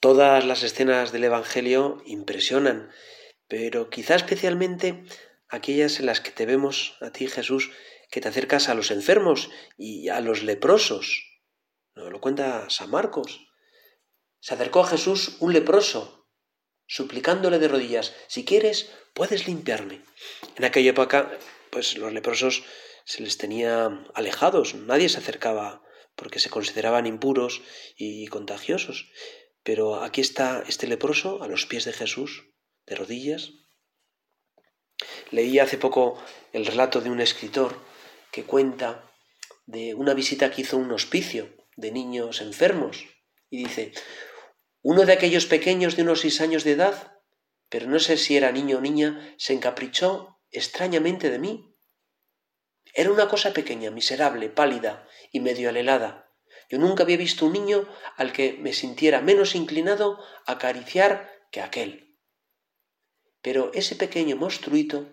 Todas las escenas del Evangelio impresionan, pero quizá especialmente aquellas en las que te vemos a ti, Jesús, que te acercas a los enfermos y a los leprosos. Nos lo cuenta San Marcos. Se acercó a Jesús un leproso, suplicándole de rodillas, si quieres, puedes limpiarme. En aquella época, pues los leprosos se les tenía alejados, nadie se acercaba porque se consideraban impuros y contagiosos. Pero aquí está este leproso a los pies de Jesús, de rodillas. Leí hace poco el relato de un escritor que cuenta de una visita que hizo un hospicio de niños enfermos y dice, uno de aquellos pequeños de unos seis años de edad, pero no sé si era niño o niña, se encaprichó extrañamente de mí. Era una cosa pequeña, miserable, pálida y medio alelada, yo nunca había visto un niño al que me sintiera menos inclinado a acariciar que aquel. Pero ese pequeño monstruito,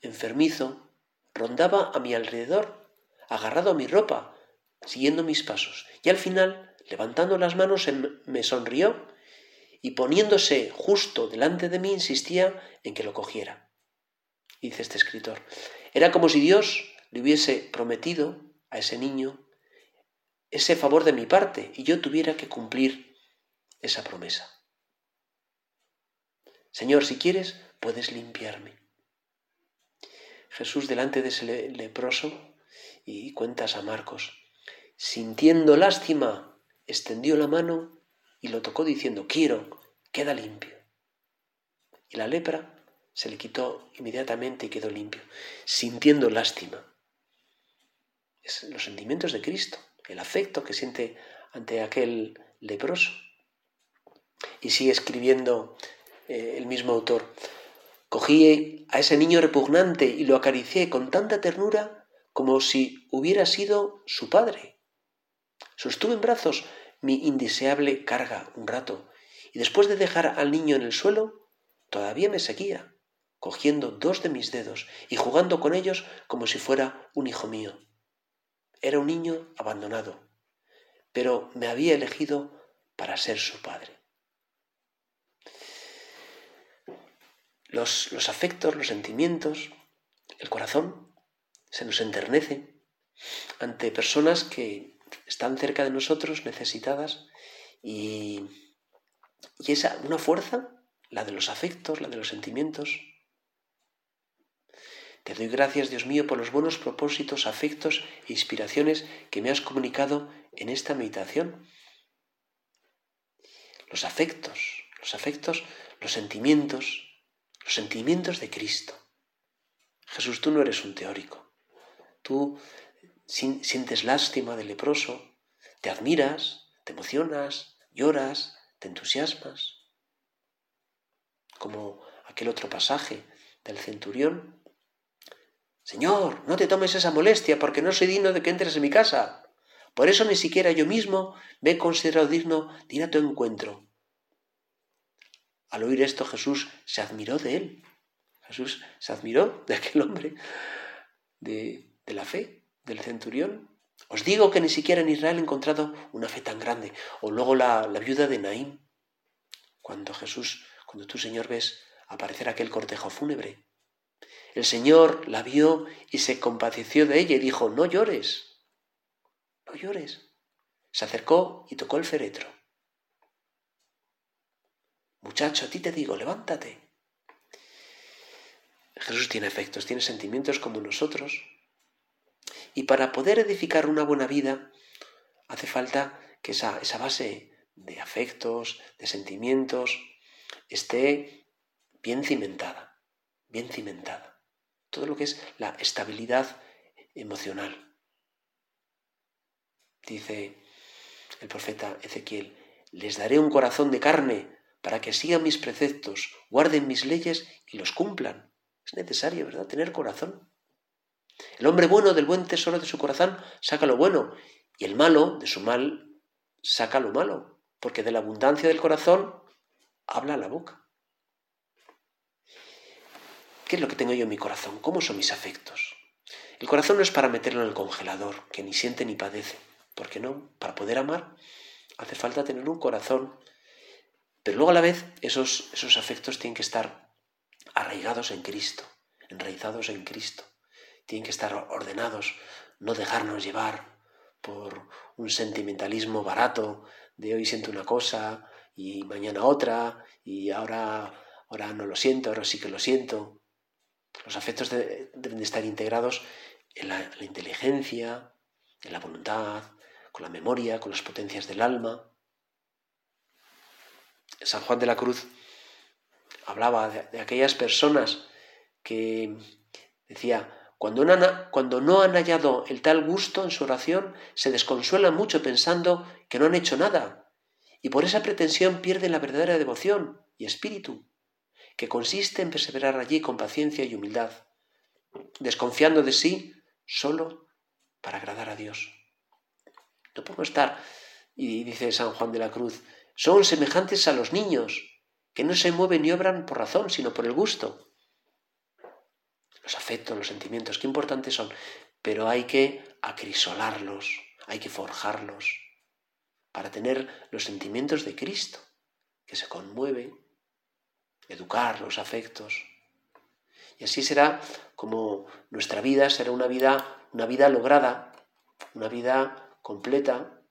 enfermizo, rondaba a mi alrededor, agarrado a mi ropa, siguiendo mis pasos, y al final, levantando las manos, me sonrió y poniéndose justo delante de mí insistía en que lo cogiera. Dice este escritor, era como si Dios le hubiese prometido a ese niño ese favor de mi parte y yo tuviera que cumplir esa promesa. Señor, si quieres, puedes limpiarme. Jesús delante de ese leproso y cuentas a Marcos, sintiendo lástima, extendió la mano y lo tocó diciendo, quiero, queda limpio. Y la lepra se le quitó inmediatamente y quedó limpio, sintiendo lástima. Es los sentimientos de Cristo el afecto que siente ante aquel leproso. Y sigue escribiendo eh, el mismo autor. Cogí a ese niño repugnante y lo acaricié con tanta ternura como si hubiera sido su padre. Sostuve en brazos mi indeseable carga un rato y después de dejar al niño en el suelo, todavía me seguía, cogiendo dos de mis dedos y jugando con ellos como si fuera un hijo mío. Era un niño abandonado, pero me había elegido para ser su padre. Los, los afectos, los sentimientos, el corazón se nos enternece ante personas que están cerca de nosotros, necesitadas, y, y esa, una fuerza, la de los afectos, la de los sentimientos, te doy gracias, Dios mío, por los buenos propósitos, afectos e inspiraciones que me has comunicado en esta meditación. Los afectos, los afectos, los sentimientos, los sentimientos de Cristo. Jesús, tú no eres un teórico. Tú sientes lástima del leproso, te admiras, te emocionas, lloras, te entusiasmas. Como aquel otro pasaje del centurión Señor, no te tomes esa molestia porque no soy digno de que entres en mi casa. Por eso ni siquiera yo mismo me he considerado digno de ir a tu encuentro. Al oír esto Jesús se admiró de él. Jesús se admiró de aquel hombre, de, la fe, del centurión. Os digo que ni siquiera en Israel he encontrado una fe tan grande. O luego la, la viuda de Naín, cuando Jesús, cuando tú Señor ves aparecer aquel cortejo fúnebre el Señor la vio y se compadeció de ella y dijo, no llores, no llores. Se acercó y tocó el féretro. Muchacho, a ti te digo, levántate. Jesús tiene efectos, tiene sentimientos como nosotros. Y para poder edificar una buena vida, hace falta que esa, esa base de afectos, de sentimientos, esté bien cimentada, bien cimentada todo lo que es la estabilidad emocional. Dice el profeta Ezequiel, les daré un corazón de carne para que sigan mis preceptos, guarden mis leyes y los cumplan. Es necesario, ¿verdad?, tener corazón. El hombre bueno del buen tesoro de su corazón saca lo bueno y el malo de su mal saca lo malo, porque de la abundancia del corazón habla la boca. ¿Qué es lo que tengo yo en mi corazón? ¿Cómo son mis afectos? El corazón no es para meterlo en el congelador, que ni siente ni padece. porque no? Para poder amar hace falta tener un corazón Pero luego a la vez esos, esos afectos tienen que estar arraigados en Cristo, enraizados en Cristo. Tienen que estar ordenados, no dejarnos llevar por un sentimentalismo barato de hoy siento una cosa y mañana otra y ahora, ahora no lo siento, ahora sí que lo siento. Los afectos deben de estar integrados en la, inteligencia, en la voluntad, con la memoria, con las potencias del alma. San Juan de la Cruz hablaba de, aquellas personas que decía, cuando no, cuando no han hallado el tal gusto en su oración, se desconsuelan mucho pensando que no han hecho nada, y por esa pretensión pierden la verdadera devoción y espíritu, que consiste en perseverar allí con paciencia y humildad, desconfiando de sí solo para agradar a Dios. No podemos estar, y dice San Juan de la Cruz, son semejantes a los niños, que no se mueven ni obran por razón, sino por el gusto. Los afectos, los sentimientos, qué importantes son, pero hay que acrisolarlos, hay que forjarlos, para tener los sentimientos de Cristo, que se conmueve, educar los afectos. Y así será como nuestra vida será una vida, una vida lograda, una vida completa,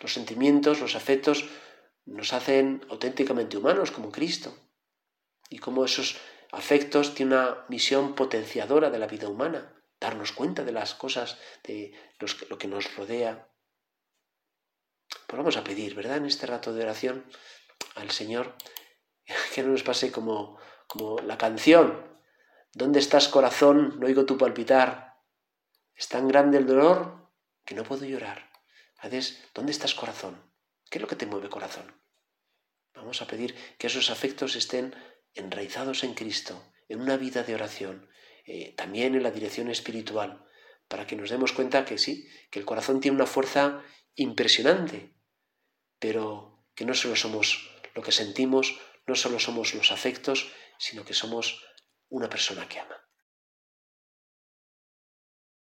los sentimientos, los afectos nos hacen auténticamente humanos como Cristo. Y como esos afectos tienen una misión potenciadora de la vida humana, darnos cuenta de las cosas, de lo que nos rodea. Pues vamos a pedir, ¿verdad? En este rato de oración al Señor que no nos pase como, como la canción. ¿Dónde estás corazón? No oigo tu palpitar. Es tan grande el dolor que no puedo llorar. ¿dónde estás corazón? ¿Qué es lo que te mueve corazón? Vamos a pedir que esos afectos estén enraizados en Cristo, en una vida de oración, eh, también en la dirección espiritual, para que nos demos cuenta que sí, que el corazón tiene una fuerza impresionante, pero que no solo somos lo que sentimos, no solo somos los afectos, sino que somos una persona que ama.